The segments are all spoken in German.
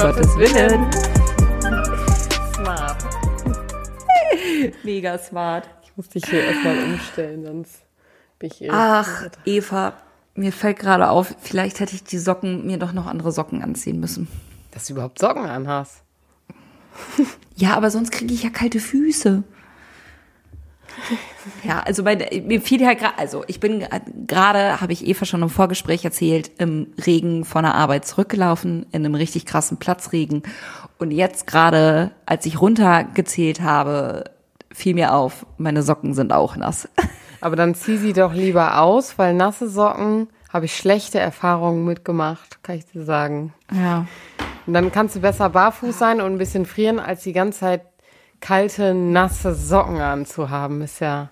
Um Gottes Willen. Smart. Mega smart. Ich muss dich hier erstmal umstellen, sonst bin ich Ach, irritiert. Eva, mir fällt gerade auf, vielleicht hätte ich die Socken, mir doch noch andere Socken anziehen müssen. Dass du überhaupt Socken anhast. Ja, aber sonst kriege ich ja kalte Füße. Ja, also bei, mir fiel ja gerade, also ich bin gerade, habe ich Eva schon im Vorgespräch erzählt, im Regen von der Arbeit zurückgelaufen, in einem richtig krassen Platzregen. Und jetzt gerade, als ich runtergezählt habe, fiel mir auf, meine Socken sind auch nass. Aber dann zieh sie doch lieber aus, weil nasse Socken habe ich schlechte Erfahrungen mitgemacht, kann ich dir sagen. Ja. Und dann kannst du besser barfuß sein und ein bisschen frieren, als die ganze Zeit kalte, nasse Socken anzuhaben. Ist ja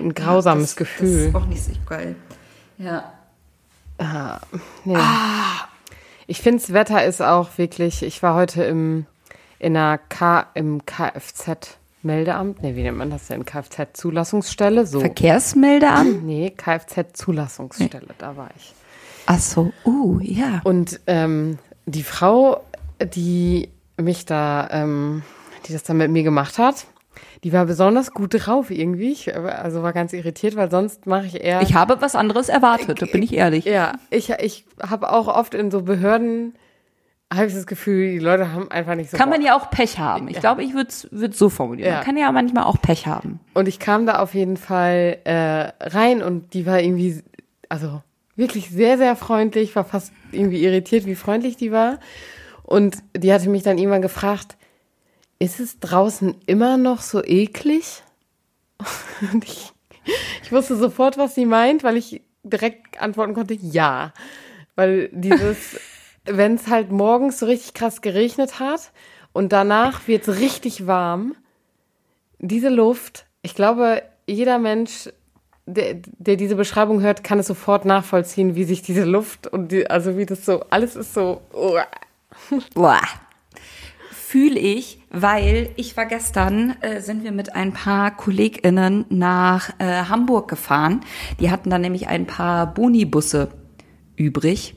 ein grausames das, Gefühl. Das ist auch nicht so geil. Ja. Nee. Ich finde, das Wetter ist auch wirklich, ich war heute im, in einer K, im Kfz-Meldeamt. Nee, wie nennt man das denn? Kfz-Zulassungsstelle? So. Verkehrsmeldeamt? Nee, Kfz-Zulassungsstelle, da war ich. Ach so, uh, ja. Und ähm, die Frau, die mich da, ähm, die das dann mit mir gemacht hat, die war besonders gut drauf irgendwie. Ich, also war ganz irritiert, weil sonst mache ich eher. Ich habe was anderes erwartet, da bin ich ehrlich. Ja, ich, ich habe auch oft in so Behörden, habe ich das Gefühl, die Leute haben einfach nicht so. Kann man Bock. ja auch Pech haben. Ich glaube, ich würde es so formulieren. Ja. Man kann ja manchmal auch Pech haben. Und ich kam da auf jeden Fall äh, rein und die war irgendwie, also wirklich sehr, sehr freundlich, war fast irgendwie irritiert, wie freundlich die war. Und die hatte mich dann irgendwann gefragt, ist es draußen immer noch so eklig? Ich, ich wusste sofort, was sie meint, weil ich direkt antworten konnte, ja. Weil dieses, wenn es halt morgens so richtig krass geregnet hat und danach wird es richtig warm, diese Luft, ich glaube, jeder Mensch, der, der diese Beschreibung hört, kann es sofort nachvollziehen, wie sich diese Luft und die, also wie das so, alles ist so. Boah. Fühle ich, weil ich war gestern, äh, sind wir mit ein paar KollegInnen nach äh, Hamburg gefahren. Die hatten dann nämlich ein paar Boni-Busse übrig.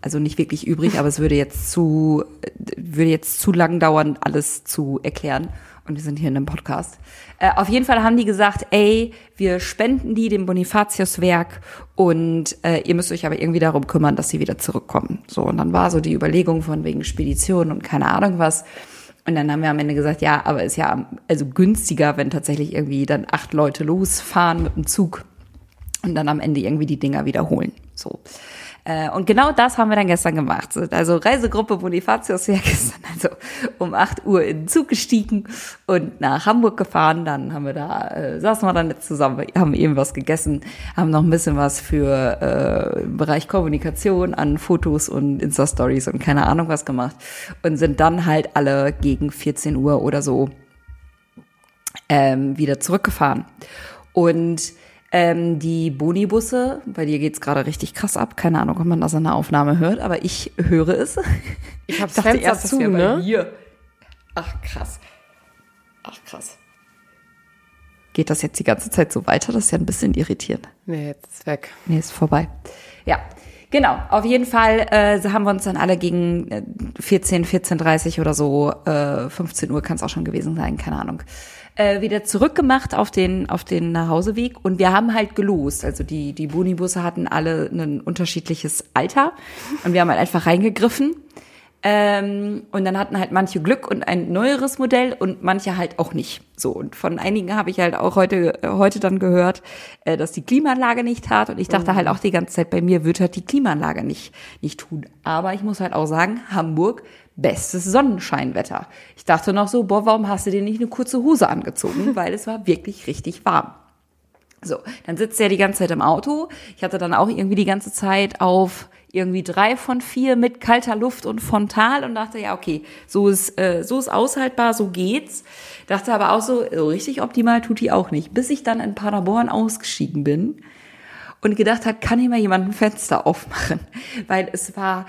Also nicht wirklich übrig, aber es würde jetzt zu, äh, würde jetzt zu lang dauern, alles zu erklären. Und wir sind hier in einem Podcast. Äh, auf jeden Fall haben die gesagt, ey, wir spenden die dem Bonifatius-Werk und äh, ihr müsst euch aber irgendwie darum kümmern, dass sie wieder zurückkommen. So, und dann war so die Überlegung von wegen Spedition und keine Ahnung was. Und dann haben wir am Ende gesagt, ja, aber ist ja also günstiger, wenn tatsächlich irgendwie dann acht Leute losfahren mit dem Zug und dann am Ende irgendwie die Dinger wiederholen. So. Äh, Und genau das haben wir dann gestern gemacht. Also Reisegruppe Bonifatius ist dann also um 8 Uhr in den Zug gestiegen und nach Hamburg gefahren. Dann haben wir da, äh, saßen wir dann zusammen, haben eben was gegessen, haben noch ein bisschen was für äh, im Bereich Kommunikation an Fotos und Insta-Stories und keine Ahnung was gemacht und sind dann halt alle gegen 14 Uhr oder so ähm, wieder zurückgefahren. Und ähm, die Bonibusse, bei dir geht's gerade richtig krass ab. Keine Ahnung, ob man das in der Aufnahme hört, aber ich höre es. Ich hab's dachte Fenster erst, das zu, wär bei ne? mir. Ach krass. Ach krass. Geht das jetzt die ganze Zeit so weiter? Das ist ja ein bisschen irritierend. Nee, jetzt ist weg. Nee, ist vorbei. Ja, genau. Auf jeden Fall äh, haben wir uns dann alle gegen äh, 14, 14.30 oder so, äh, 15 Uhr kann es auch schon gewesen sein, keine Ahnung, äh, wieder zurückgemacht auf den, auf den Nachhauseweg. Und wir haben halt gelost. Also die, die Bonibusse hatten alle ein unterschiedliches Alter. Und wir haben halt einfach reingegriffen. Ähm, und dann hatten halt manche Glück und ein neueres Modell und manche halt auch nicht. So, und von einigen habe ich halt auch heute, heute dann gehört, äh, dass die Klimaanlage nicht tat. Und ich dachte halt auch die ganze Zeit, bei mir wird halt die Klimaanlage nicht, nicht tun. Aber ich muss halt auch sagen, Hamburg, bestes Sonnenscheinwetter. Ich dachte noch so, boah, warum hast du dir nicht eine kurze Hose angezogen? Weil es war wirklich richtig warm. So, dann sitzt er die ganze Zeit im Auto. Ich hatte dann auch irgendwie die ganze Zeit auf irgendwie drei von vier mit kalter Luft und frontal und dachte, ja, okay, so ist, äh, so ist aushaltbar, so geht's. Dachte aber auch so, so richtig optimal tut die auch nicht. Bis ich dann in Paderborn ausgestiegen bin und gedacht hat, kann hier mal jemand ein Fenster aufmachen? Weil es war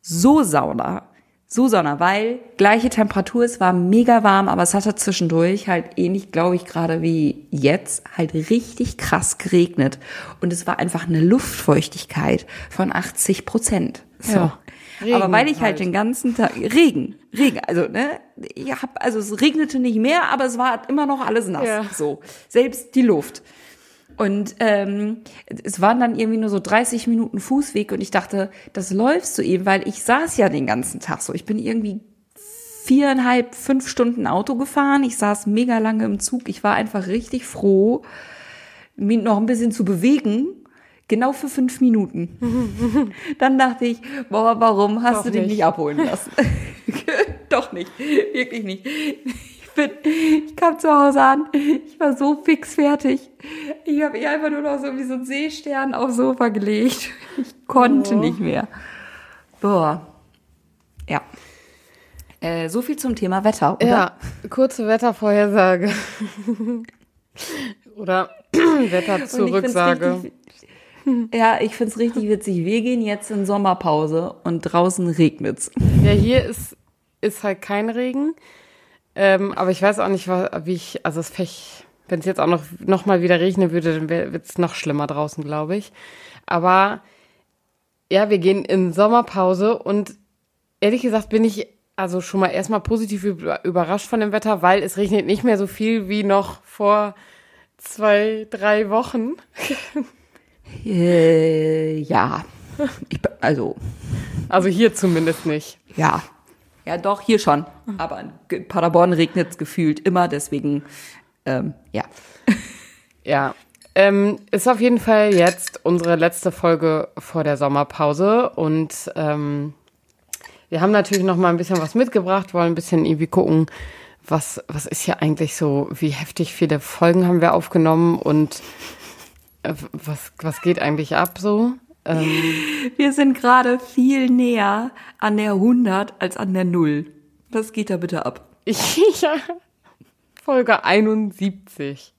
so Sauna, Susanna, weil gleiche Temperatur, es war mega warm, aber es hatte zwischendurch halt ähnlich, glaube ich, gerade wie jetzt, halt richtig krass geregnet. Und es war einfach eine Luftfeuchtigkeit von 80 Prozent. So. Ja. Regen aber weil ich halt halt. den ganzen Tag, Regen, Regen, also, ne, ich hab, also es regnete nicht mehr, aber es war immer noch alles nass. Ja. So. Selbst die Luft. Und ähm, es waren dann irgendwie nur so 30 Minuten Fußweg und ich dachte, das läufst du eben, weil ich saß ja den ganzen Tag so. Ich bin irgendwie viereinhalb, fünf Stunden Auto gefahren. Ich saß mega lange im Zug. Ich war einfach richtig froh, mich noch ein bisschen zu bewegen. Genau für fünf Minuten. Dann dachte ich, boah, warum hast Doch du dich nicht. nicht abholen lassen? Doch nicht, wirklich nicht. Ich bin, ich kam zu Hause an, ich war so fix fertig. Ich habe ihr einfach nur noch so wie so ein Seestern aufs Sofa gelegt. Ich konnte Oh. nicht mehr. Boah. Ja. Äh, so viel zum Thema Wetter, oder? Ja, kurze Wettervorhersage. Oder Wetterzurücksage. Ja, ich find's richtig witzig. Wir gehen jetzt in Sommerpause und draußen regnet's. Ja, hier ist, ist halt kein Regen. Ähm, aber ich weiß auch nicht, wie ich, also es fech, wenn es jetzt auch noch, noch mal wieder regnen würde, dann wird es noch schlimmer draußen, glaube ich. Aber ja, wir gehen in Sommerpause und ehrlich gesagt bin ich also schon mal erstmal positiv über- überrascht von dem Wetter, weil es regnet nicht mehr so viel wie noch vor zwei, drei Wochen. Äh, ja. Ich, also, Also hier zumindest nicht. ja. Ja, doch, hier schon. Aber in Paderborn regnet's gefühlt immer, deswegen, ähm, ja. Ja. Ähm, ist auf jeden Fall jetzt unsere letzte Folge vor der Sommerpause und ähm, wir haben natürlich noch mal ein bisschen was mitgebracht, wollen ein bisschen irgendwie gucken, was, was ist hier eigentlich so, wie heftig viele Folgen haben wir aufgenommen und äh, was, was geht eigentlich ab so? Ähm, Wir sind gerade viel näher an der 100 als an der 0. Was geht da bitte ab? ja, Folge 71.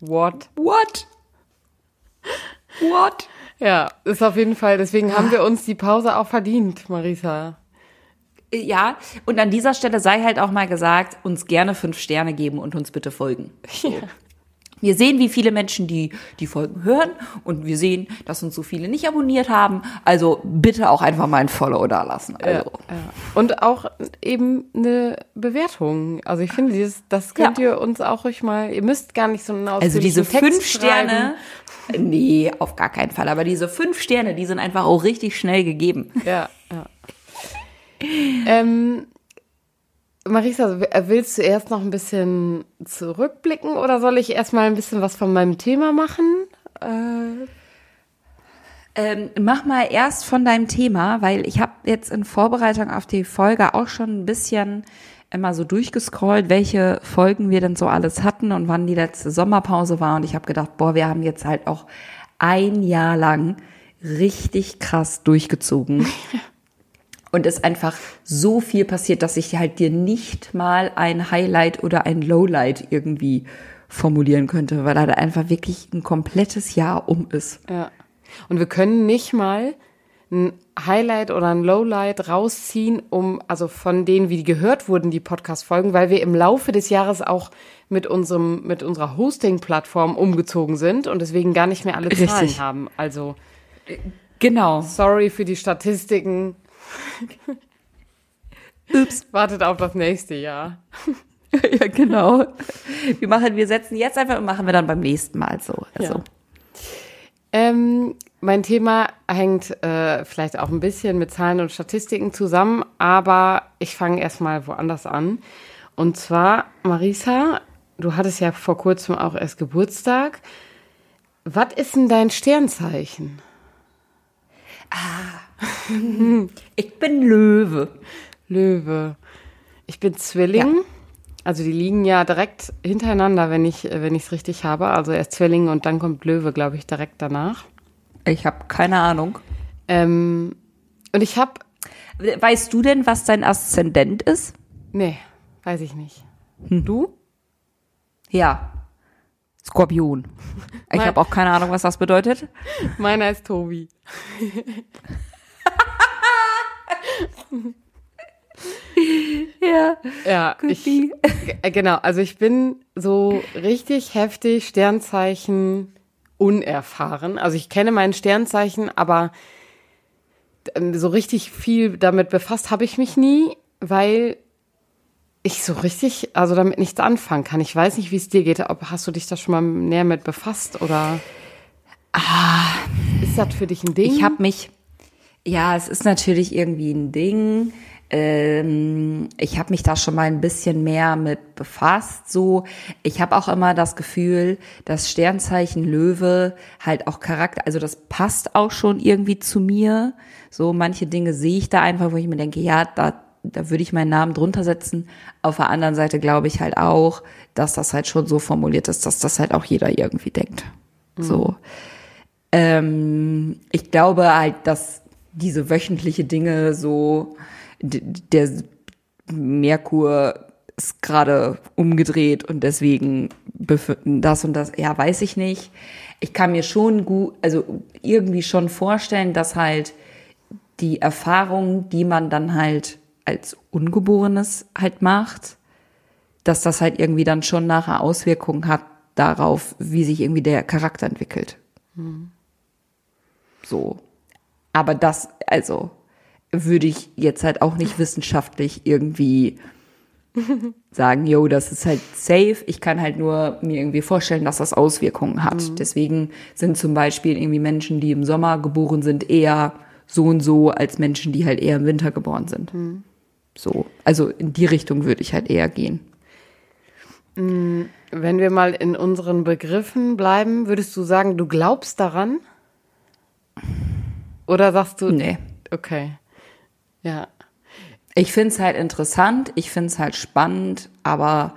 What? What? What? Ja, ist auf jeden Fall, deswegen haben wir uns die Pause auch verdient, Marisa. Ja, und an dieser Stelle sei halt auch mal gesagt, uns gerne fünf Sterne geben und uns bitte folgen. Wir sehen, wie viele Menschen die, die Folgen hören und wir sehen, dass uns so viele nicht abonniert haben. Also bitte auch einfach mal ein Follow da lassen. Also. Ja. Und auch eben eine Bewertung. Also ich finde, dieses, das könnt Ja. ihr uns auch ruhig mal, ihr müsst gar nicht so einen Also diese ausführlichen fünf Text schreiben. Sterne, nee, auf gar keinen Fall. Aber diese fünf Sterne, die sind einfach auch richtig schnell gegeben. Ja, ja. ähm, Marisa, w- willst du erst noch ein bisschen zurückblicken oder soll ich erstmal ein bisschen was von meinem Thema machen? Äh, Ähm, mach mal erst von deinem Thema, weil ich habe jetzt in Vorbereitung auf die Folge auch schon ein bisschen immer so durchgescrollt, welche Folgen wir denn so alles hatten und wann die letzte Sommerpause war. Und ich habe gedacht, boah, wir haben jetzt halt auch ein Jahr lang richtig krass durchgezogen. Und es ist einfach so viel passiert, dass ich halt dir nicht mal ein Highlight oder ein Lowlight irgendwie formulieren könnte, weil da einfach wirklich ein komplettes Jahr um ist. Ja. Und wir können nicht mal ein Highlight oder ein Lowlight rausziehen, um, also von denen, wie die gehört wurden, die Podcast-Folgen, weil wir im Laufe des Jahres auch mit unserem, mit unserer Hosting-Plattform umgezogen sind und deswegen gar nicht mehr alle Zahlen Richtig. haben. Also, Genau. sorry für die Statistiken. Ups. Wartet auf das nächste Jahr. ja, genau. Wir machen, wir setzen jetzt einfach und machen wir dann beim nächsten Mal so. Also, Ja. Ähm, mein Thema hängt äh, vielleicht auch ein bisschen mit Zahlen und Statistiken zusammen, aber ich fange erstmal woanders an. Und zwar, Marisa, du hattest ja vor kurzem auch erst Geburtstag. Was ist denn dein Sternzeichen? ich bin Löwe. Löwe. Ich bin Zwilling. Ja. Also die liegen ja direkt hintereinander, wenn ich äh, wenn ich es richtig habe. Also erst Zwilling und dann kommt Löwe, glaube ich, direkt danach. Ich habe keine Ahnung. Ähm, und ich habe Weißt du denn, was dein Aszendent ist? Nee, weiß ich nicht. Du? Ja. Skorpion. Ich habe auch keine Ahnung, was das bedeutet. Meiner ist Ja, Ja, ich, äh, genau. Also ich bin so richtig heftig Sternzeichen unerfahren. Also ich kenne mein Sternzeichen, aber ähm, so richtig viel damit befasst habe ich mich nie, weil ich so richtig, also damit nichts anfangen kann. Ich weiß nicht, wie es dir geht. Ob, hast du dich da schon mal näher mit befasst oder? ist das für dich ein Ding? Ich habe mich, ja, es ist natürlich irgendwie ein Ding. Ähm, ich habe mich da schon mal ein bisschen mehr mit befasst. So, ich habe auch immer das Gefühl, dass Sternzeichen Löwe halt auch Charakter, also das passt auch schon irgendwie zu mir. So manche Dinge sehe ich da einfach, wo ich mir denke, ja, da da würde ich meinen Namen drunter setzen. Auf der anderen Seite glaube ich halt auch, dass das halt schon so formuliert ist, dass das halt auch jeder irgendwie denkt. So. Ähm, ich glaube halt, dass diese wöchentliche Dinge so, der Merkur ist gerade umgedreht und deswegen das und das, ja, weiß ich nicht. Ich kann mir schon gut, also irgendwie schon vorstellen, dass halt die Erfahrung, die man dann halt als Ungeborenes halt macht, dass das halt irgendwie dann schon nachher Auswirkungen hat darauf, wie sich irgendwie der Charakter entwickelt. So. Aber das, also, würde ich jetzt halt auch nicht wissenschaftlich irgendwie sagen, yo, das ist halt safe. Ich kann halt nur mir irgendwie vorstellen, dass das Auswirkungen hat. Deswegen sind zum Beispiel irgendwie Menschen, die im Sommer geboren sind, eher so und so als Menschen, die halt eher im Winter geboren sind. So. Also in die Richtung würde ich halt eher gehen. Wenn wir mal in unseren Begriffen bleiben, würdest du sagen, du glaubst daran? Oder sagst du, Nee. okay. Ja. Ich find's halt interessant, ich find's halt spannend, aber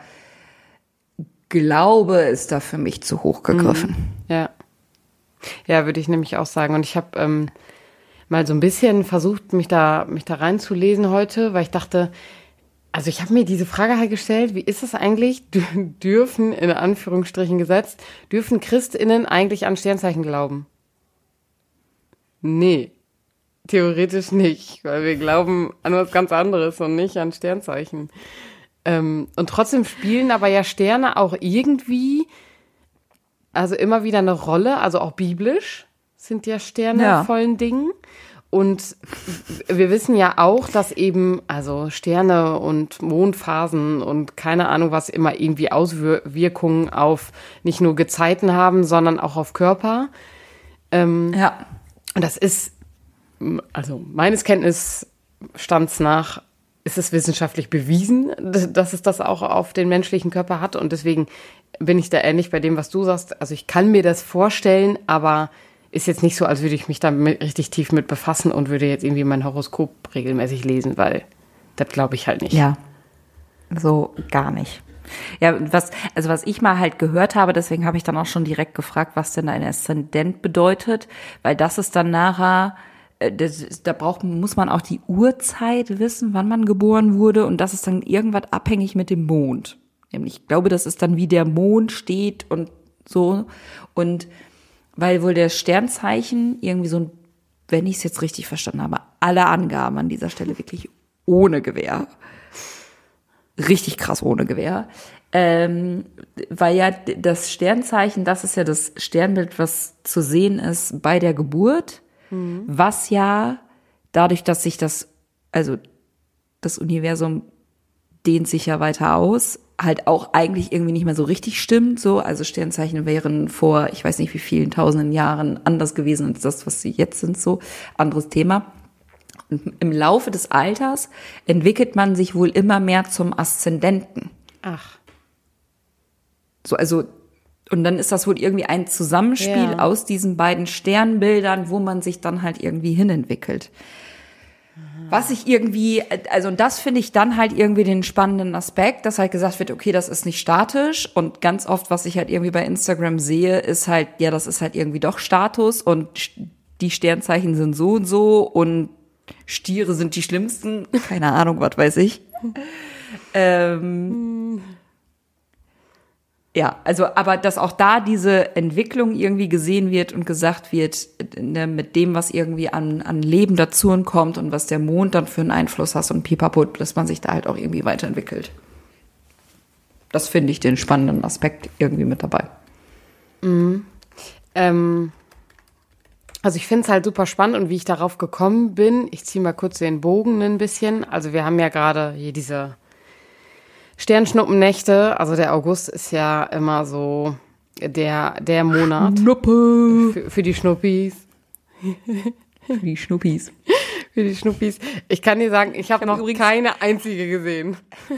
Glaube ist da für mich zu hoch gegriffen. Ja. Ja, würde ich nämlich auch sagen. Und ich habe ähm, mal so ein bisschen versucht, mich da, mich da reinzulesen heute, weil ich dachte, also ich habe mir diese Frage halt gestellt, wie ist es eigentlich, dür- dürfen, in Anführungsstrichen gesetzt, dürfen ChristInnen eigentlich an Sternzeichen glauben? Nee, theoretisch nicht, weil wir glauben an was ganz anderes und nicht an Sternzeichen. Ähm, und trotzdem spielen aber ja Sterne auch irgendwie also immer wieder eine Rolle, also auch biblisch sind ja Sterne Ja. vollen Dingen. Und wir wissen ja auch, dass eben, also Sterne und Mondphasen und keine Ahnung was immer irgendwie Auswirkungen auf nicht nur Gezeiten haben, sondern auch auf Körper. Ja. Und das ist, also meines Kenntnisstands nach, ist es wissenschaftlich bewiesen, dass es das auch auf den menschlichen Körper hat. Und deswegen bin ich da ähnlich bei dem, was du sagst. Also ich kann mir das vorstellen, aber ist jetzt nicht so, als würde ich mich da richtig tief mit befassen und würde jetzt irgendwie mein Horoskop regelmäßig lesen, weil das glaube ich halt nicht. Ja. So gar nicht. Ja, was, also was ich mal halt gehört habe, deswegen habe ich dann auch schon direkt gefragt, was denn ein Aszendent bedeutet, weil das ist dann nachher, äh, das, da braucht, muss man auch die Uhrzeit wissen, wann man geboren wurde und das ist dann irgendwas abhängig mit dem Mond. Ich glaube, das ist dann wie der Mond steht und so und weil wohl der Sternzeichen irgendwie so ein, wenn ich es jetzt richtig verstanden habe, alle Angaben an dieser Stelle wirklich ohne Gewehr richtig krass ohne Gewehr. Ähm, weil ja das Sternzeichen, das ist ja das Sternbild, was zu sehen ist bei der Geburt, was ja dadurch, dass sich das, also das Universum dehnt sich ja weiter aus, halt auch eigentlich irgendwie nicht mehr so richtig stimmt. So, also Sternzeichen wären vor, ich weiß nicht wie vielen tausenden Jahren anders gewesen als das, was sie jetzt sind. So anderes Thema. Im Laufe des Alters entwickelt man sich wohl immer mehr zum Aszendenten. Ach, So, also, und dann ist das wohl irgendwie ein Zusammenspiel Ja. aus diesen beiden Sternbildern, wo man sich dann halt irgendwie hinentwickelt. Was ich irgendwie, also und das finde ich dann halt irgendwie den spannenden Aspekt, dass halt gesagt wird, okay, das ist nicht statisch und ganz oft, was ich halt irgendwie bei Instagram sehe, ist halt, ja, das ist halt irgendwie doch Status und die Sternzeichen sind so und so und Stiere sind die schlimmsten, keine Ahnung, was weiß ich. ähm, Ja, also aber dass auch da diese Entwicklung irgendwie gesehen wird und gesagt wird, ne, mit dem, was irgendwie an, an Leben dazu kommt und was der Mond dann für einen Einfluss hat und pipapo, dass man sich da halt auch irgendwie weiterentwickelt. Das finde ich den spannenden Aspekt irgendwie mit dabei. Ähm, also ich finde es halt super spannend und wie ich darauf gekommen bin, ich ziehe mal kurz den Bogen ein bisschen. Also wir haben ja gerade hier diese Sternschnuppennächte. Also der August ist ja immer so der, der Monat Schnuppe. für, für die Schnuppis. Die Schnuppis. Für die Schnuppis. Ich kann dir sagen, ich habe hab noch keine einzige gesehen.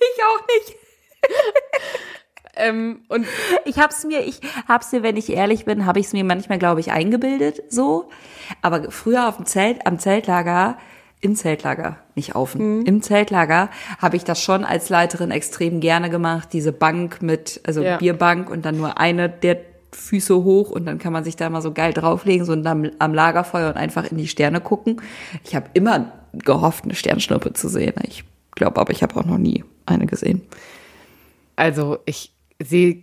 Ich auch nicht. Ähm, und Ich hab's mir, ich hab's mir, wenn ich ehrlich bin, habe ich es mir manchmal, glaube ich, eingebildet, so. Aber früher auf dem Zelt, am Zeltlager, im Zeltlager, nicht auf dem, im Zeltlager, habe ich das schon als Leiterin extrem gerne gemacht. Diese Bank mit, also Ja. Bierbank und dann nur eine der Füße hoch und dann kann man sich da mal so geil drauflegen, so am, am Lagerfeuer und einfach in die Sterne gucken. Ich habe immer gehofft, eine Sternschnuppe zu sehen. Ich glaube aber, ich habe auch noch nie eine gesehen. Also ich sehe,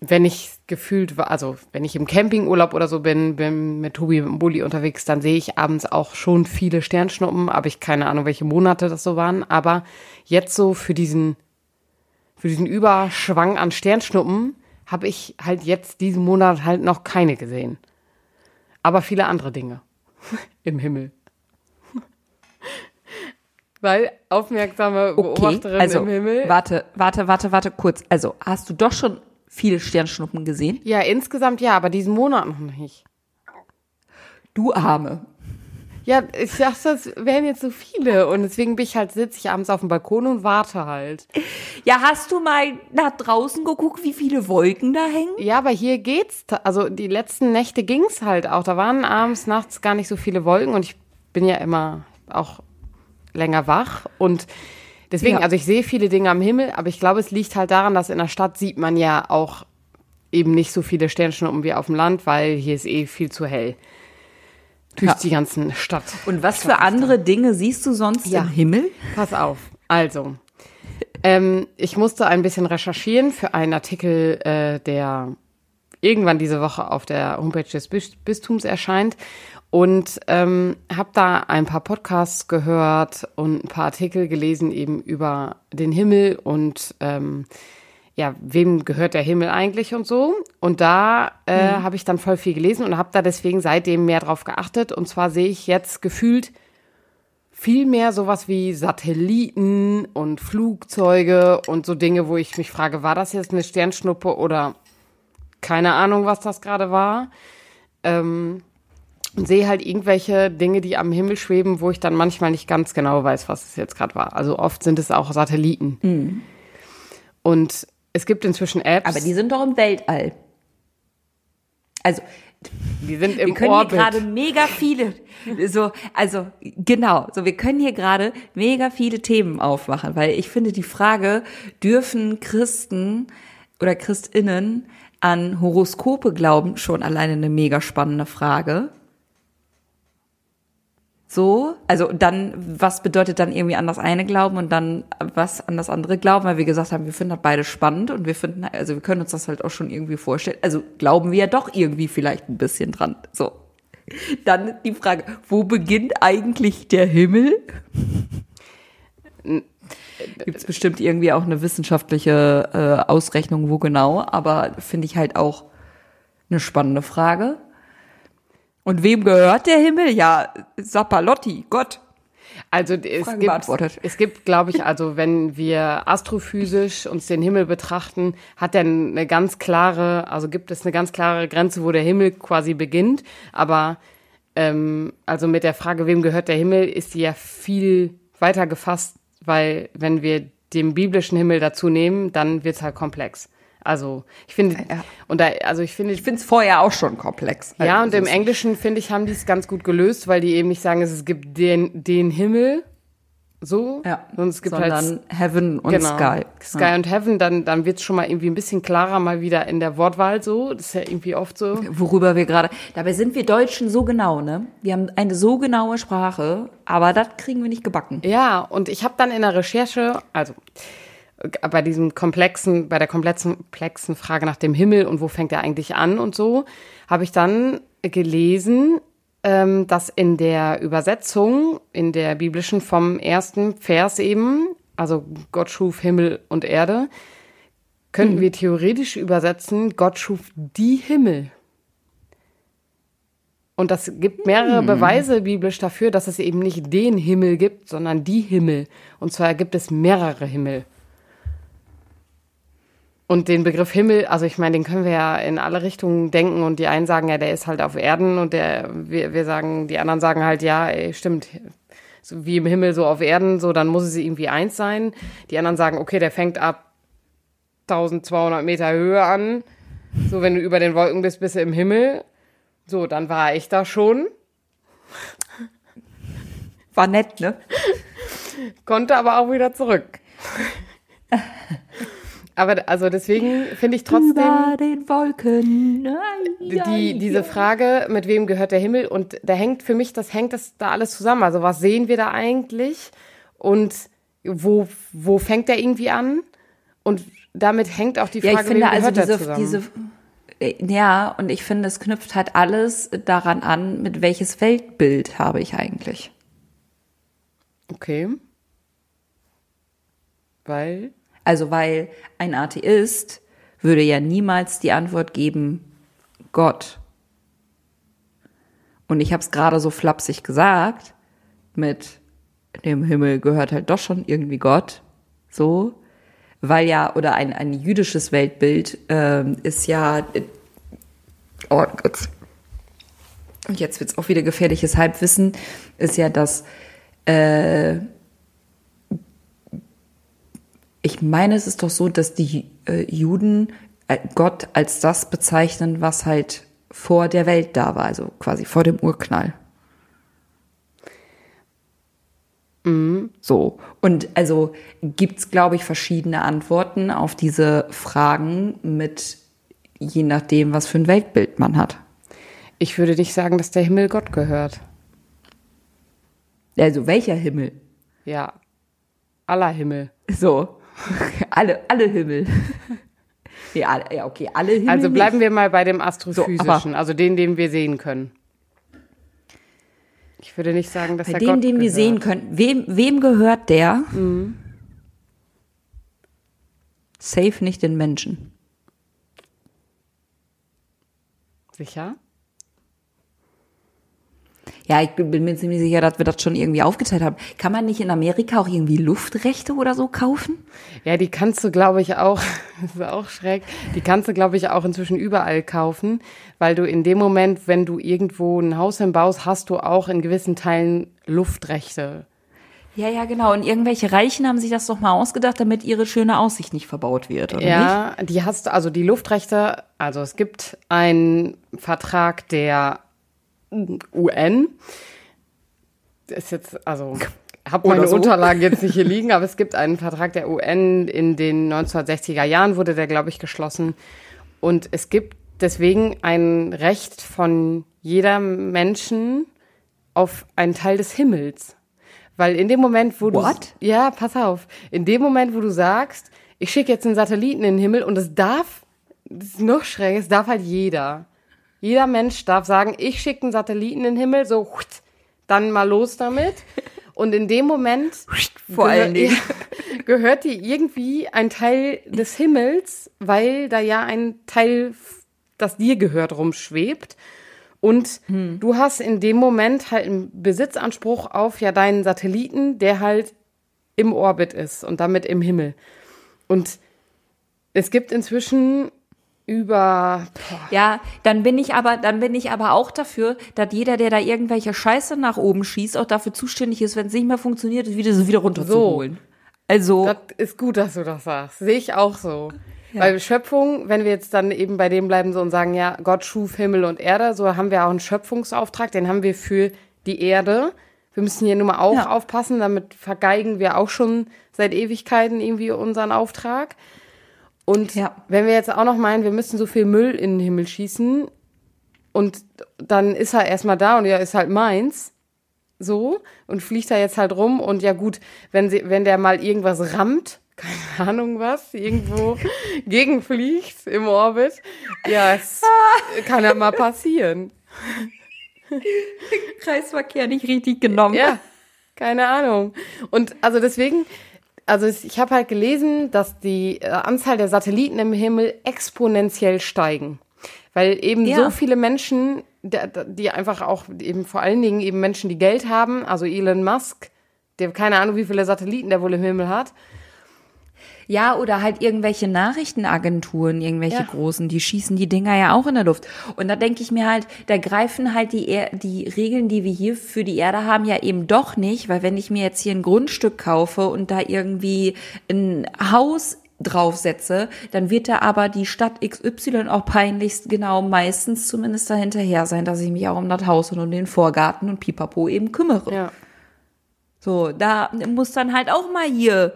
wenn ich gefühlt war, also wenn ich im Campingurlaub oder so bin, bin mit Tobi mit dem Bulli unterwegs, dann sehe ich abends auch schon viele Sternschnuppen, aber ich keine Ahnung, welche Monate das so waren. Aber jetzt so für diesen, für diesen Überschwang an Sternschnuppen habe ich halt jetzt diesen Monat halt noch keine gesehen. Aber viele andere Dinge im Himmel. Weil aufmerksame Beobachterin also, im Himmel. Warte, warte, warte, warte, kurz. Also, hast du doch schon viele Sternschnuppen gesehen? Ja, insgesamt ja, aber diesen Monat noch nicht. Du Arme. Ja, ich dachte, das wären jetzt so viele und deswegen bin ich halt, sitze ich abends auf dem Balkon und warte halt. Ja, hast du mal nach draußen geguckt, wie viele Wolken da hängen? Ja, aber hier geht's, also die letzten Nächte ging's halt auch. Da waren abends, nachts gar nicht so viele Wolken und ich bin ja immer auch länger wach und deswegen, Ja. also ich sehe viele Dinge am Himmel, aber ich glaube, es liegt halt daran, dass in der Stadt sieht man ja auch eben nicht so viele Sternschnuppen wie auf dem Land, weil hier ist eh viel zu hell. Durch Ja. die ganzen Stadt. Und was für andere Dinge siehst du sonst Ja. im Himmel? Pass auf. Also, ähm, ich musste ein bisschen recherchieren für einen Artikel, äh, der irgendwann diese Woche auf der Homepage des Bis- Bistums erscheint. Und ähm, habe da ein paar Podcasts gehört und ein paar Artikel gelesen eben über den Himmel und ähm, ja, wem gehört der Himmel eigentlich und so. Und da äh, habe ich dann voll viel gelesen und habe da deswegen seitdem mehr drauf geachtet. Und zwar sehe ich jetzt gefühlt viel mehr sowas wie Satelliten und Flugzeuge und so Dinge, wo ich mich frage, war das jetzt eine Sternschnuppe oder keine Ahnung, was das gerade war. Ähm, sehe halt irgendwelche Dinge, die am Himmel schweben, wo ich dann manchmal nicht ganz genau weiß, was es jetzt gerade war. Also oft sind es auch Satelliten. Und es gibt inzwischen Apps, Aber die sind doch im Weltall. Also, die sind wir im können Orbit. hier gerade mega viele, so, also, genau, so, wir können hier gerade mega viele Themen aufmachen, weil ich finde die Frage, dürfen Christen oder Christinnen an Horoskope glauben, schon alleine eine mega spannende Frage. So, also dann, was bedeutet dann irgendwie an das eine glauben und dann was an das andere glauben, weil wir gesagt haben, wir finden das beide spannend und wir finden, also wir können uns das halt auch schon irgendwie vorstellen. Also glauben wir ja doch irgendwie vielleicht ein bisschen dran. So. Dann die Frage, wo beginnt eigentlich der Himmel? Gibt es bestimmt irgendwie auch eine wissenschaftliche äh, Ausrechnung, wo genau, aber finde ich halt auch eine spannende Frage. Und wem gehört der Himmel? Ja, Sapalotti, Gott. Also es Frage gibt, es gibt, glaube ich, also wenn wir astrophysisch uns den Himmel betrachten, hat er eine ganz klare, also gibt es eine ganz klare Grenze, wo der Himmel quasi beginnt. Aber ähm, also mit der Frage, wem gehört der Himmel, ist die ja viel weiter gefasst, weil wenn wir den biblischen Himmel dazu nehmen, dann wird's halt komplex. Also ich finde, Ja. und da, also ich finde, Ich finde es vorher auch schon komplex. ja, und Also, im Englischen, finde ich, haben die es ganz gut gelöst, weil die eben nicht sagen, es gibt den, den Himmel, so, Ja, sondern es gibt sondern halt Heaven und genau, Sky. Sky und Heaven, dann, dann wird es schon mal irgendwie ein bisschen klarer mal wieder in der Wortwahl so. Das ist ja irgendwie oft so. Worüber wir gerade. Dabei sind wir Deutschen so genau, ne? Wir haben eine so genaue Sprache, aber das kriegen wir nicht gebacken. Ja, und ich habe dann in der Recherche, also bei diesem komplexen, bei der komplexen, Frage nach dem Himmel und wo fängt er eigentlich an und so, habe ich dann gelesen, ähm, dass in der Übersetzung, in der biblischen vom ersten Vers eben, also Gott schuf Himmel und Erde, könnten mhm. wir theoretisch übersetzen, Gott schuf die Himmel. Und das gibt mehrere mhm. Beweise biblisch dafür, dass es eben nicht den Himmel gibt, sondern die Himmel. Und zwar gibt es mehrere Himmel. Und den Begriff Himmel, also ich meine, den können wir ja in alle Richtungen denken und die einen sagen ja, der ist halt auf Erden und der, wir, wir sagen, die anderen sagen halt, ja, ey, stimmt, so wie im Himmel, so auf Erden, so, dann muss es irgendwie eins sein. Die anderen sagen, okay, der fängt ab 1200 Meter Höhe an. So, wenn du über den Wolken bist, bist du im Himmel. So, dann war ich da schon. War nett, ne? Konnte aber auch wieder zurück. Aber also deswegen finde ich trotzdem über den Wolken die diese Frage, mit wem gehört der Himmel und da hängt für mich, das hängt das da alles zusammen. Also was sehen wir da eigentlich und wo wo fängt der irgendwie an und damit hängt auch die Frage, ja, ich finde, wem also gehört diese, zusammen. diese ja, und ich finde, es knüpft halt alles daran an, mit welches Weltbild habe ich eigentlich. Okay. Weil also weil ein Atheist würde ja niemals die Antwort geben, Gott. Und ich habe es gerade so flapsig gesagt, mit dem Himmel gehört halt doch schon irgendwie Gott, so, weil ja, oder ein, ein jüdisches Weltbild äh, ist ja, oh Gott, und jetzt wird's auch wieder gefährliches Halbwissen, ist ja, dass äh, ich meine, es ist doch so, dass die äh, Juden äh, Gott als das bezeichnen, was halt vor der Welt da war, also quasi vor dem Urknall. Mhm. So. Und also gibt es, glaube ich, verschiedene Antworten auf diese Fragen mit je nachdem, was für ein Weltbild man hat. Ich würde nicht sagen, dass der Himmel Gott gehört. Also welcher Himmel? Ja, aller Himmel. So. alle, alle Himmel. ja, ja, okay, alle Himmel. Also bleiben nicht. wir mal bei dem astrophysischen, so, also den, den wir sehen können. Ich würde nicht sagen, dass bei er dem, Gott den gehört. wir sehen können. Wem, wem gehört der? Mhm. Safe nicht den Menschen. Sicher? Ja, ich bin mir ziemlich sicher, dass wir das schon irgendwie aufgeteilt haben. Kann man nicht in Amerika auch irgendwie Luftrechte oder so kaufen? Ja, die kannst du, glaube ich, auch, das ist auch schräg, die kannst du, glaube ich, auch inzwischen überall kaufen, weil du in dem Moment, wenn du irgendwo ein Haus hinbaust, hast du auch in gewissen Teilen Luftrechte. Ja, ja, genau. Und irgendwelche Reichen haben sich das doch mal ausgedacht, damit ihre schöne Aussicht nicht verbaut wird, oder ja, nicht? die hast also die Luftrechte, also es gibt einen Vertrag, der UN. Ist jetzt, also, habe meine so. Unterlagen jetzt nicht hier liegen, aber es gibt einen Vertrag der UN in den 1960er Jahren wurde der, glaube ich, geschlossen. Und es gibt deswegen ein Recht von jeder Menschen auf einen Teil des Himmels. Weil in dem Moment, wo What? du. Ja, pass auf. In dem Moment, wo du sagst, ich schicke jetzt einen Satelliten in den Himmel und es darf, das ist noch schräg, es darf halt jeder. Jeder Mensch darf sagen, ich schicke einen Satelliten in den Himmel, so dann mal los damit. Und in dem Moment Vor allen Dingen. gehört dir irgendwie ein Teil des Himmels, weil da ja ein Teil, das dir gehört, rumschwebt. Und hm. du hast in dem Moment halt einen Besitzanspruch auf ja deinen Satelliten, der halt im Orbit ist und damit im Himmel. Und es gibt inzwischen über. Boah. Ja, dann bin ich aber, dann bin ich aber auch dafür, dass jeder, der da irgendwelche Scheiße nach oben schießt, auch dafür zuständig ist, wenn es nicht mehr funktioniert, wieder so wieder runterzuholen. So. Also. Das ist gut, dass du das sagst. Sehe ich auch so. Ja. Weil Schöpfung, wenn wir jetzt dann eben bei dem bleiben so und sagen, ja, Gott schuf Himmel und Erde, so haben wir auch einen Schöpfungsauftrag, den haben wir für die Erde. Wir müssen hier nur mal auch ja. aufpassen, damit vergeigen wir auch schon seit Ewigkeiten irgendwie unseren Auftrag. Und ja. wenn wir jetzt auch noch meinen, wir müssen so viel Müll in den Himmel schießen und dann ist er erstmal da und ja, ist halt meins. So und fliegt da jetzt halt rum und ja gut, wenn sie wenn der mal irgendwas rammt, keine Ahnung was, irgendwo gegenfliegt im Orbit. Ja, es kann ja mal passieren. Kreisverkehr nicht richtig genommen. Ja, keine Ahnung. Und also deswegen, also ich habe halt gelesen, dass die äh, Anzahl der Satelliten im Himmel exponentiell steigen. Weil eben Ja. so viele Menschen, die, die einfach auch eben vor allen Dingen eben Menschen, die Geld haben, also Elon Musk, der keine Ahnung, wie viele Satelliten der wohl im Himmel hat. Ja, oder halt irgendwelche Nachrichtenagenturen, irgendwelche Ja. großen, die schießen die Dinger ja auch in der Luft. Und da denke ich mir halt, da greifen halt die, er die Regeln, die wir hier für die Erde haben, ja eben doch nicht, weil wenn ich mir jetzt hier ein Grundstück kaufe und da irgendwie ein Haus draufsetze, dann wird da aber die Stadt XY auch peinlichst genau meistens zumindest dahinterher sein, dass ich mich auch um das Haus und um den Vorgarten und Pipapo eben kümmere. Ja. So, da muss dann halt auch mal hier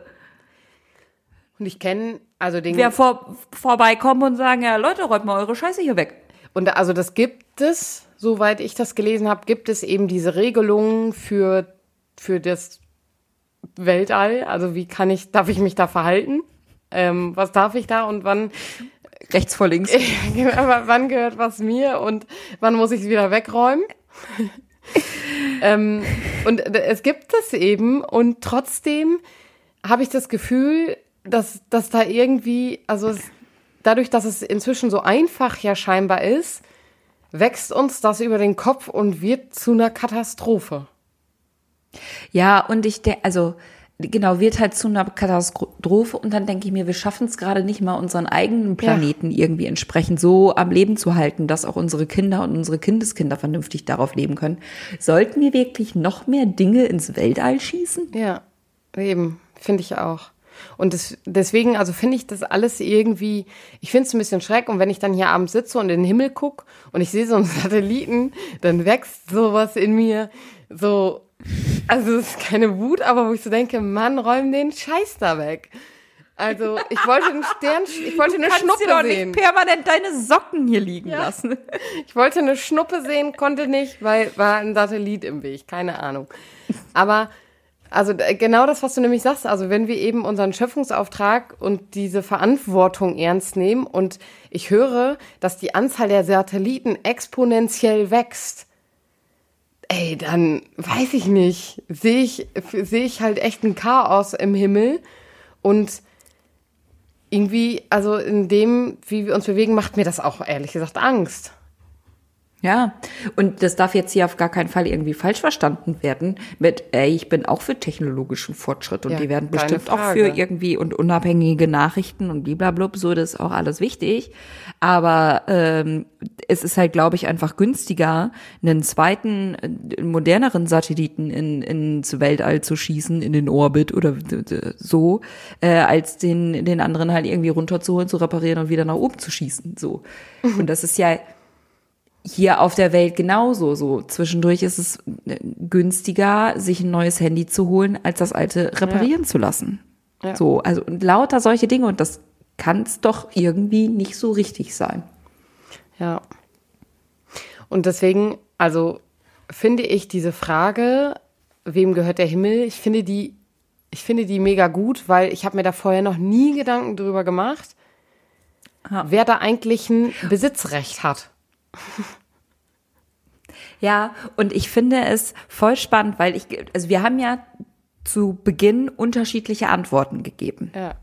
Und ich kenne also den wer vor, vorbeikommen und sagen, ja Leute, räumt mal eure Scheiße hier weg. Und also das gibt es, soweit ich das gelesen habe, gibt es eben diese Regelungen für, für das Weltall. Also wie kann ich, darf ich mich da verhalten? Ähm, was darf ich da und wann, Rechts vor links. genau, wann gehört was mir und wann muss ich es wieder wegräumen? ähm, und es gibt es eben und trotzdem habe ich das Gefühl, dass, dass da irgendwie, also es, dadurch, dass es inzwischen so einfach ja scheinbar ist, wächst uns das über den Kopf und wird zu einer Katastrophe. Ja, und ich denke, also genau, wird halt zu einer Katastrophe und dann denke ich mir, wir schaffen es gerade nicht mal, unseren eigenen Planeten irgendwie entsprechend so am Leben zu halten, dass auch unsere Kinder und unsere Kindeskinder vernünftig darauf leben können. Sollten wir wirklich noch mehr Dinge ins Weltall schießen? Ja, eben, finde ich auch. Und das, deswegen, also finde ich das alles irgendwie, ich finde es ein bisschen schreck. Und wenn ich dann hier abends sitze und in den Himmel gucke und ich sehe so einen Satelliten, dann wächst sowas in mir so, also es ist keine Wut, aber wo ich so denke, Mann, räum den Scheiß da weg. Also ich wollte einen Stern, ich wollte eine Schnuppe sehen. permanent deine Socken hier liegen lassen. Ich wollte eine Schnuppe sehen, konnte nicht, weil war ein Satellit im Weg, keine Ahnung. Aber also äh, genau das, was du nämlich sagst, also wenn wir eben unseren Schöpfungsauftrag und diese Verantwortung ernst nehmen und ich höre, dass die Anzahl der Satelliten exponentiell wächst, ey, dann weiß ich nicht, sehe ich, sehe ich halt echt ein Chaos im Himmel. Und irgendwie, also in dem, wie wir uns bewegen, macht mir das auch ehrlich gesagt Angst. Ja, und das darf jetzt hier auf gar keinen Fall irgendwie falsch verstanden werden mit, ey, ich bin auch für technologischen Fortschritt und Ja, die werden bestimmt auch für irgendwie und unabhängige Nachrichten und bliblablub, so, das ist auch alles wichtig. Aber ähm, es ist halt, glaube ich, einfach günstiger, einen zweiten, äh, moderneren Satelliten in, ins Weltall zu schießen, in den Orbit oder so, äh, als den, den anderen halt irgendwie runterzuholen, zu reparieren und wieder nach oben zu schießen. So. Und das ist ja hier auf der Welt genauso. So zwischendurch ist es äh, günstiger, sich ein neues Handy zu holen, als das alte reparieren zu lassen. Ja. So, also und lauter solche Dinge und das kann es doch irgendwie nicht so richtig sein. Ja. Und deswegen, also finde ich diese Frage, wem gehört der Himmel? Ich finde die, ich finde die mega gut, weil ich habe mir da vorher noch nie Gedanken drüber gemacht, Ja. wer da eigentlich ein Besitzrecht hat. Ja, und ich finde es voll spannend, weil ich, also wir haben ja zu Beginn unterschiedliche Antworten gegeben. Ja.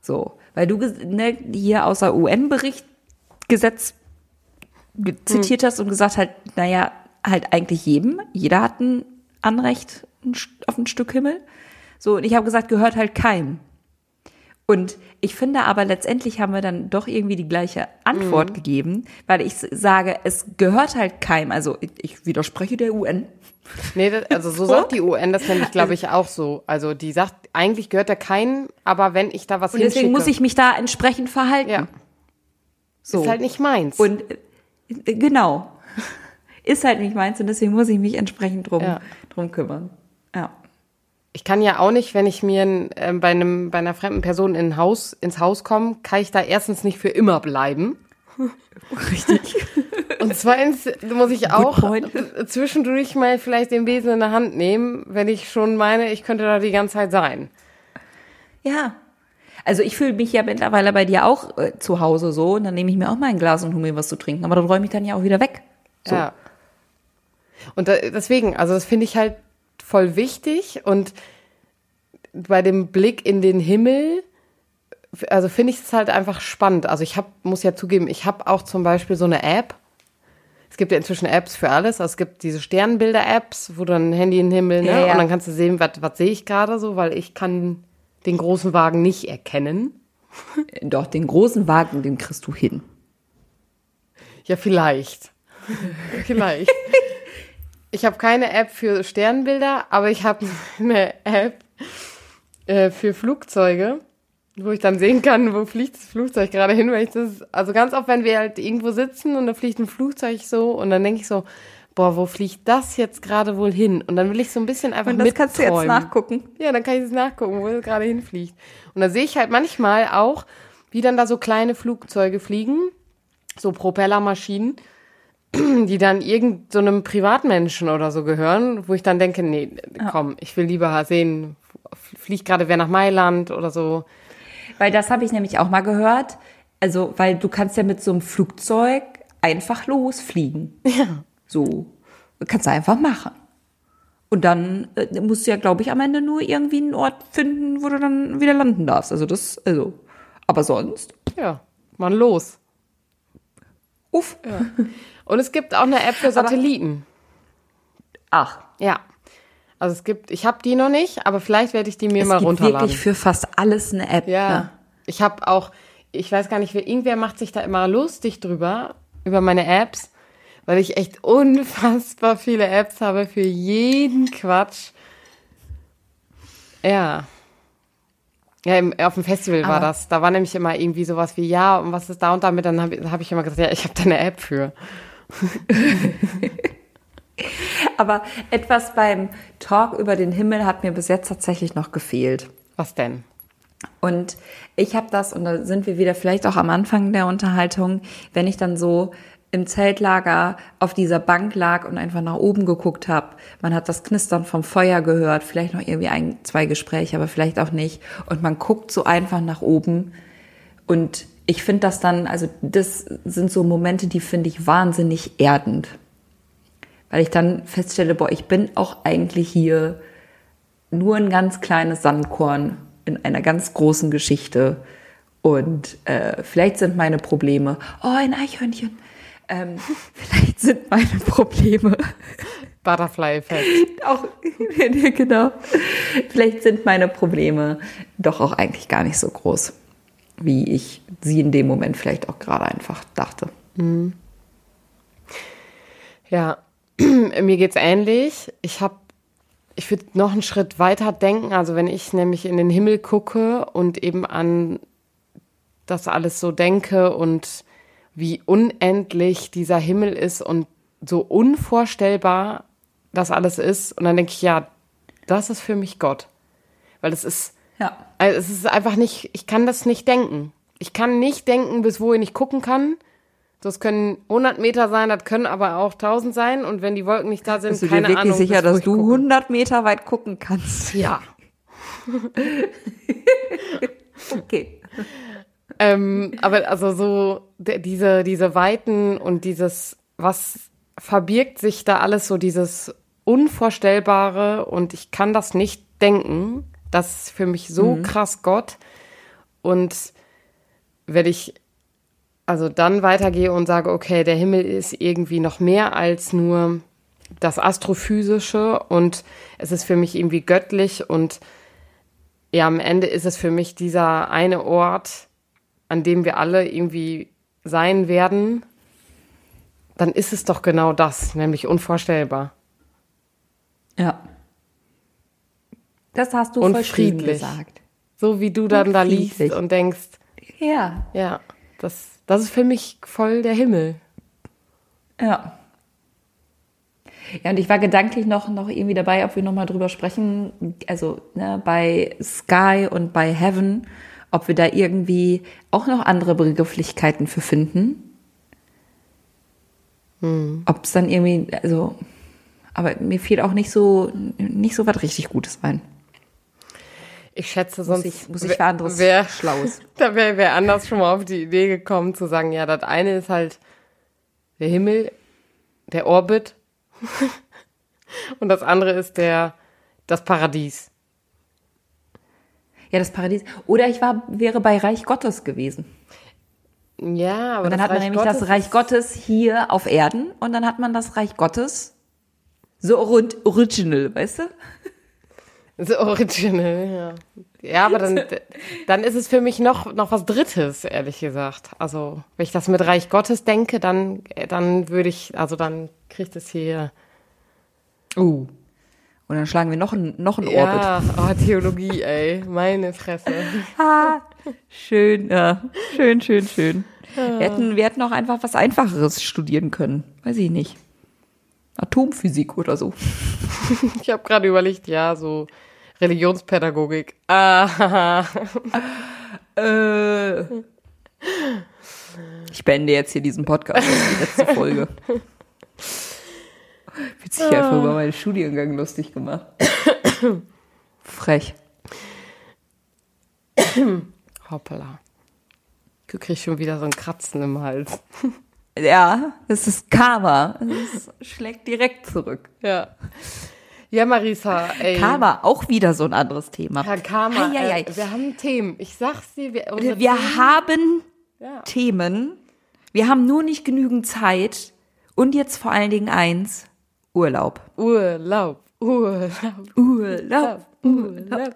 So, weil du ne, hier außer UN-Bericht Gesetz ge- zitiert hast und gesagt halt, naja, halt eigentlich jedem, jeder hat ein Anrecht auf ein Stück Himmel. So, und ich habe gesagt, gehört halt keinem. Und ich finde aber letztendlich haben wir dann doch irgendwie die gleiche Antwort gegeben, weil ich sage, es gehört halt keinem. Also ich, ich widerspreche der UN. Nee, das, also so sagt die UN das nämlich, glaube ich, auch so. Also die sagt, eigentlich gehört da keinen, aber wenn ich da was Und deswegen muss ich mich da entsprechend verhalten. ja, so. ist halt nicht meins. Und äh, genau. Ist halt nicht meins und deswegen muss ich mich entsprechend drum, Ja. drum kümmern. Ja. Ich kann ja auch nicht, wenn ich mir äh, bei einem bei einer fremden Person in Haus ins Haus komme, kann ich da erstens nicht für immer bleiben. Richtig. Und zweitens muss ich auch zwischendurch mal vielleicht den Besen in der Hand nehmen, wenn ich schon meine, ich könnte da die ganze Zeit sein. Ja. Also ich fühle mich ja mittlerweile bei dir auch äh, zu Hause so und dann nehme ich mir auch mal ein Glas und hole mir was zu trinken, aber dann räume ich dann ja auch wieder weg. So. Ja. Und da, deswegen, also das finde ich halt voll wichtig und bei dem Blick in den Himmel, also finde ich es halt einfach spannend. Also ich hab, muss ja zugeben, ich habe auch zum Beispiel so eine App. Es gibt ja inzwischen Apps für alles. Also es gibt diese Sternbilder-Apps, wo du ein Handy in den Himmel, ne? Ja, ja. Und dann kannst du sehen, was was sehe ich gerade so, weil ich kann den großen Wagen nicht erkennen. Doch, den großen Wagen, den kriegst du hin. Ja, vielleicht. vielleicht. Ich habe keine App für Sternbilder, aber ich habe eine App äh, für Flugzeuge, wo ich dann sehen kann, wo fliegt das Flugzeug gerade hin. Weil ich das, also ganz oft, wenn wir halt irgendwo sitzen und da fliegt ein Flugzeug so und dann denke ich so, boah, wo fliegt das jetzt gerade wohl hin? Und dann will ich so ein bisschen einfach Und das kannst du jetzt mitträumen. nachgucken. Ja, dann kann ich es nachgucken, wo es gerade hinfliegt. Und da sehe ich halt manchmal auch, wie dann da so kleine Flugzeuge fliegen, so Propellermaschinen, die dann irgendeinem so einem Privatmenschen oder so gehören, wo ich dann denke, nee, komm, ich will lieber sehen, fliegt gerade wer nach Mailand oder so. Weil das habe ich nämlich auch mal gehört. Also, weil du kannst ja mit so einem Flugzeug einfach losfliegen. Ja. So. Kannst du einfach machen. Und dann äh, musst du ja, glaube ich, am Ende nur irgendwie einen Ort finden, wo du dann wieder landen darfst. Also das, also. Aber sonst, Ja, man los. uff. Und es gibt auch eine App für Satelliten. Ach, ja. Also es gibt, ich habe die noch nicht, aber vielleicht werde ich die mir es mal gibt runterladen. wirklich für fast alles eine App. Ja. Ne? Ich habe auch, ich weiß gar nicht, wer, irgendwer macht sich da immer lustig drüber, über meine Apps, weil ich echt unfassbar viele Apps habe für jeden Quatsch. Ja. Ja, im, auf dem Festival war Aber- das. Da war nämlich immer irgendwie sowas wie, ja, und was ist da und damit? Dann habe hab ich immer gesagt, ja, ich habe da eine App für. Aber etwas beim Talk über den Himmel hat mir bis jetzt tatsächlich noch gefehlt. Was denn? Und ich habe das, und da sind wir wieder vielleicht auch am Anfang der Unterhaltung, wenn ich dann so im Zeltlager auf dieser Bank lag und einfach nach oben geguckt habe. Man hat das Knistern vom Feuer gehört, vielleicht noch irgendwie ein, zwei Gespräche, aber vielleicht auch nicht. Und man guckt so einfach nach oben. Und ich finde das dann, also das sind so Momente, die finde ich wahnsinnig erdend. Weil ich dann feststelle, boah, ich bin auch eigentlich hier nur ein ganz kleines Sandkorn in einer ganz großen Geschichte. Und äh, vielleicht sind meine Probleme, oh, ein Eichhörnchen. Ähm, vielleicht sind meine Probleme Butterfly-Effekt. auch, genau. Vielleicht sind meine Probleme doch auch eigentlich gar nicht so groß, wie ich sie in dem Moment vielleicht auch gerade einfach dachte. Ja, mir geht's ähnlich. Ich habe, ich würde noch einen Schritt weiter denken. Also wenn ich nämlich in den Himmel gucke und eben an das alles so denke und wie unendlich dieser Himmel ist und so unvorstellbar das alles ist. Und dann denke ich, ja, das ist für mich Gott. Weil es ist, Ja. Also es ist einfach nicht, ich kann das nicht denken. Ich kann nicht denken, bis wohin ich gucken kann. Das können 100 Meter sein, das können aber auch 1000 sein. Und wenn die Wolken nicht da sind, Bist du keine dir wirklich Ahnung, sicher, dass du gucke. 100 Meter weit gucken kannst? Ja. Okay. Ähm, aber also so diese, diese Weiten und dieses, was verbirgt sich da alles so, dieses Unvorstellbare und ich kann das nicht denken. Das ist für mich so krass Gott. Und wenn ich also dann weitergehe und sage, okay, der Himmel ist irgendwie noch mehr als nur das Astrophysische und es ist für mich irgendwie göttlich und ja, am Ende ist es für mich dieser eine Ort, an dem wir alle irgendwie sein werden, dann ist es doch genau das, nämlich unvorstellbar. Ja. Das hast du Und voll schön friedlich. gesagt. So wie du dann Und da liegst friedlich. und denkst, Ja. ja, das, das ist für mich voll der Himmel. Ja. Ja, und ich war gedanklich noch, noch irgendwie dabei, ob wir nochmal drüber sprechen, also ne, bei Sky und bei Heaven, ob wir da irgendwie auch noch andere Begrifflichkeiten für finden. Ob es dann irgendwie, also, aber mir fiel auch nicht so, nicht so was richtig Gutes ein. Ich schätze, sonst Muss ich, muss ich für anderes wär, Schlaues. Da wäre wer anders schon mal auf die Idee gekommen zu sagen, ja, das eine ist halt der Himmel, der Orbit und das andere ist der das Paradies. Ja, das Paradies. Oder ich war, wäre bei Reich Gottes gewesen. Ja, aber Und dann hat man Reich nämlich Gottes das Reich Gottes hier auf Erden und dann hat man das Reich Gottes so rund original, weißt du? So original, ja. Ja, aber dann, dann ist es für mich noch, noch was Drittes, ehrlich gesagt. Also, wenn ich das mit Reich Gottes denke, dann, dann würde ich, also dann kriegt es hier. Uh. Und dann schlagen wir noch ein, noch ein Orbit. Ja, oh, Theologie, ey. Meine Fresse. Ah, schön, ja. Schön, schön, schön. Wir hätten, wir hätten auch einfach was Einfacheres studieren können. Weiß ich nicht. Atomphysik oder so. Ich habe gerade überlegt, ja, so Religionspädagogik. Ah, Äh. Ich beende jetzt hier diesen Podcast. Das ist die letzte Folge. Wird sich einfach über meinen Studiengang lustig gemacht. Frech. hoppala. Du kriegst schon wieder so ein Kratzen im Hals. Ja, das ist Karma. Das schlägt direkt zurück. Ja. Ja, Marisa, ey. Karma, auch wieder so ein anderes Thema. Herr Karma, Ei, ei, ei. Äh, wir haben Themen. Ich sag's dir. Wir, Wir Themen- haben Ja. Themen. Wir haben nur nicht genügend Zeit. Und jetzt vor allen Dingen eins. Urlaub. Urlaub, Urlaub, Urlaub. Urlaub.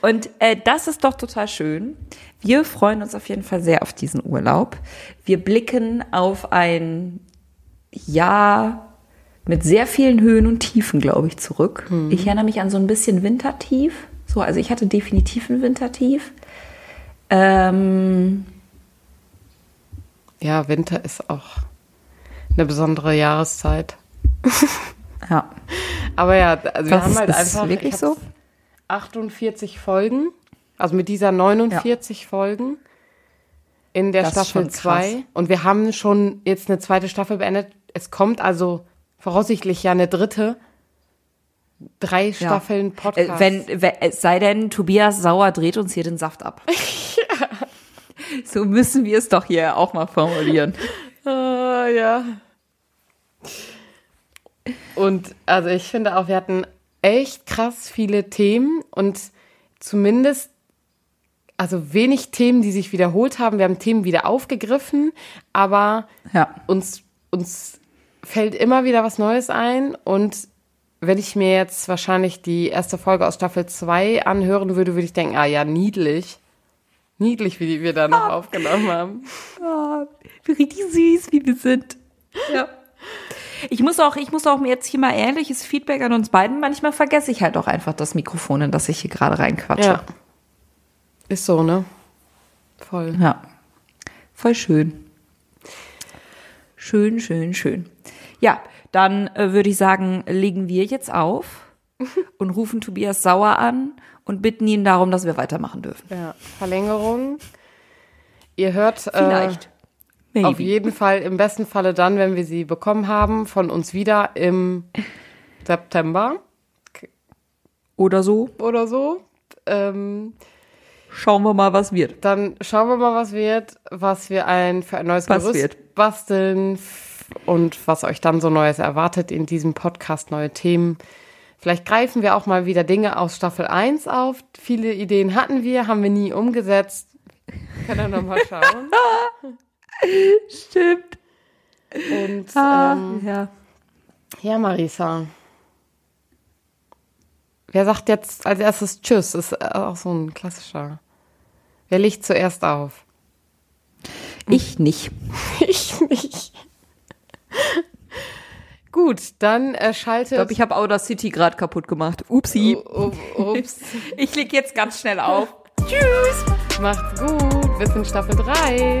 Und äh, das ist doch total schön. Wir freuen uns auf jeden Fall sehr auf diesen Urlaub. Wir blicken auf ein Jahr mit sehr vielen Höhen und Tiefen, glaube ich, zurück. Ich erinnere mich an so ein bisschen Wintertief. So, also ich hatte definitiv ein Wintertief. Ähm, Ja, Winter ist auch eine besondere Jahreszeit. ja. Aber ja, also wir haben halt ist einfach wirklich ich so? hab's 48 Folgen, also mit dieser 49 Folgen in der Das Staffel schon krass. 2 und wir haben schon jetzt eine zweite Staffel beendet. Es kommt also voraussichtlich ja eine dritte. Drei Staffeln Äh, Podcast. wenn, wenn, es sei denn, Tobias Sauer dreht uns hier den Saft ab. So müssen wir es doch hier auch mal formulieren. Ah, ja. Und also ich finde auch, wir hatten echt krass viele Themen und zumindest, also wenig Themen, die sich wiederholt haben. Wir haben Themen wieder aufgegriffen, aber Ja. uns, uns fällt immer wieder was Neues ein und wenn ich mir jetzt wahrscheinlich die erste Folge aus Staffel 2 anhören würde, würde ich denken, ah ja, niedlich. Niedlich, wie die wir da noch aufgenommen haben. Oh, richtig süß, wie wir sind. Ja. Ich muss auch, ich muss auch mir jetzt hier mal ehrliches Feedback an uns beiden. Manchmal vergesse ich halt auch einfach das Mikrofon, in das ich hier gerade reinquatsche. Ja. Ist so, ne? Voll. Ja. Voll schön. Schön, schön, schön. Ja, dann äh, würde ich sagen, legen wir jetzt auf und rufen Tobias Sauer an und bitten ihn darum, dass wir weitermachen dürfen. Ja. Verlängerung. Ihr hört äh, Vielleicht. Maybe. auf jeden Fall, im besten Falle dann, wenn wir sie bekommen haben, von uns wieder im September Oder so. oder so. Ähm, Schauen wir mal, was wird. dann schauen wir mal, was wird, was wir ein für ein neues Was Gerüst wird. basteln und was euch dann so Neues erwartet in diesem Podcast, neue Themen. Vielleicht greifen wir auch mal wieder Dinge aus Staffel 1 auf. Viele Ideen hatten wir, haben wir nie umgesetzt. Können wir nochmal schauen. Stimmt. Und Ah, ähm, ja. ja, Marisa. Wer sagt jetzt als erstes Tschüss? Ist auch so ein klassischer. Wer legt zuerst auf? Ich nicht. Ich nicht. Gut, dann äh, Ich schaltet. glaube, ich habe Audacity gerade kaputt gemacht. Upsi. Oh, ups. Ich leg jetzt ganz schnell auf. Tschüss. Macht's gut. Bis in Staffel 3.